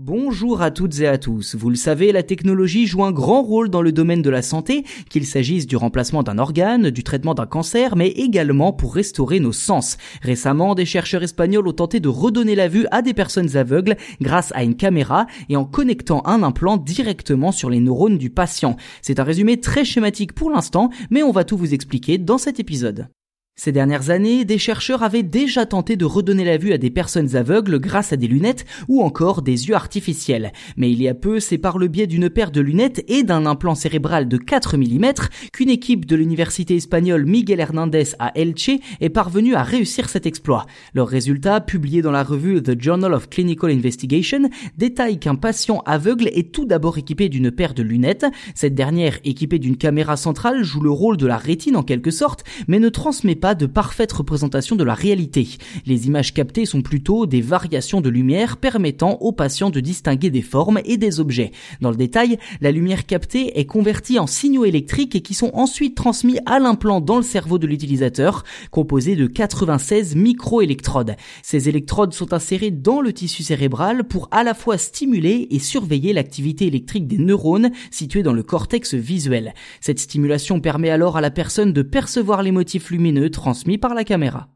Bonjour à toutes et à tous. Vous le savez, la technologie joue un grand rôle dans le domaine de la santé, qu'il s'agisse du remplacement d'un organe, du traitement d'un cancer, mais également pour restaurer nos sens. Récemment, des chercheurs espagnols ont tenté de redonner la vue à des personnes aveugles grâce à une caméra et en connectant un implant directement sur les neurones du patient. C'est un résumé très schématique pour l'instant, mais on va tout vous expliquer dans cet épisode. Ces dernières années, des chercheurs avaient déjà tenté de redonner la vue à des personnes aveugles grâce à des lunettes ou encore des yeux artificiels. Mais il y a peu, c'est par le biais d'une paire de lunettes et d'un implant cérébral de 4 mm qu'une équipe de l'université espagnole Miguel Hernandez à Elche est parvenue à réussir cet exploit. Leurs résultats, publiés dans la revue The Journal of Clinical Investigation, détaillent qu'un patient aveugle est tout d'abord équipé d'une paire de lunettes. Cette dernière, équipée d'une caméra centrale, joue le rôle de la rétine en quelque sorte, mais ne transmet pas de parfaite représentation de la réalité. Les images captées sont plutôt des variations de lumière permettant aux patients de distinguer des formes et des objets. Dans le détail, la lumière captée est convertie en signaux électriques qui sont ensuite transmis à l'implant dans le cerveau de l'utilisateur, composé de 96 microélectrodes. Ces électrodes sont insérées dans le tissu cérébral pour à la fois stimuler et surveiller l'activité électrique des neurones situés dans le cortex visuel. Cette stimulation permet alors à la personne de percevoir les motifs lumineux transmis par la caméra.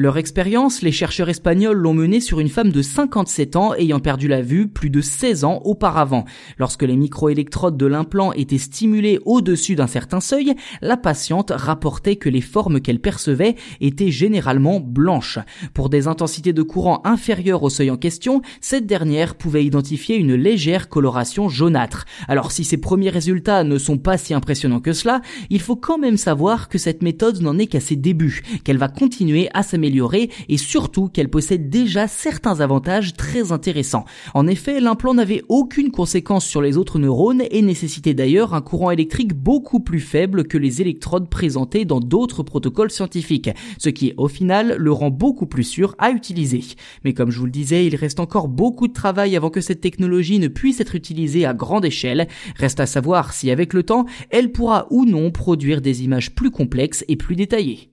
Leur expérience, les chercheurs espagnols l'ont menée sur une femme de 57 ans ayant perdu la vue plus de 16 ans auparavant. Lorsque les microélectrodes de l'implant étaient stimulées au-dessus d'un certain seuil, la patiente rapportait que les formes qu'elle percevait étaient généralement blanches. Pour des intensités de courant inférieures au seuil en question, cette dernière pouvait identifier une légère coloration jaunâtre. Alors si ces premiers résultats ne sont pas si impressionnants que cela, il faut quand même savoir que cette méthode n'en est qu'à ses débuts, qu'elle va continuer à s'améliorer et surtout qu'elle possède déjà certains avantages très intéressants. En effet, l'implant n'avait aucune conséquence sur les autres neurones et nécessitait d'ailleurs un courant électrique beaucoup plus faible que les électrodes présentées dans d'autres protocoles scientifiques, ce qui au final le rend beaucoup plus sûr à utiliser. Mais comme je vous le disais, il reste encore beaucoup de travail avant que cette technologie ne puisse être utilisée à grande échelle. Reste à savoir si avec le temps, elle pourra ou non produire des images plus complexes et plus détaillées.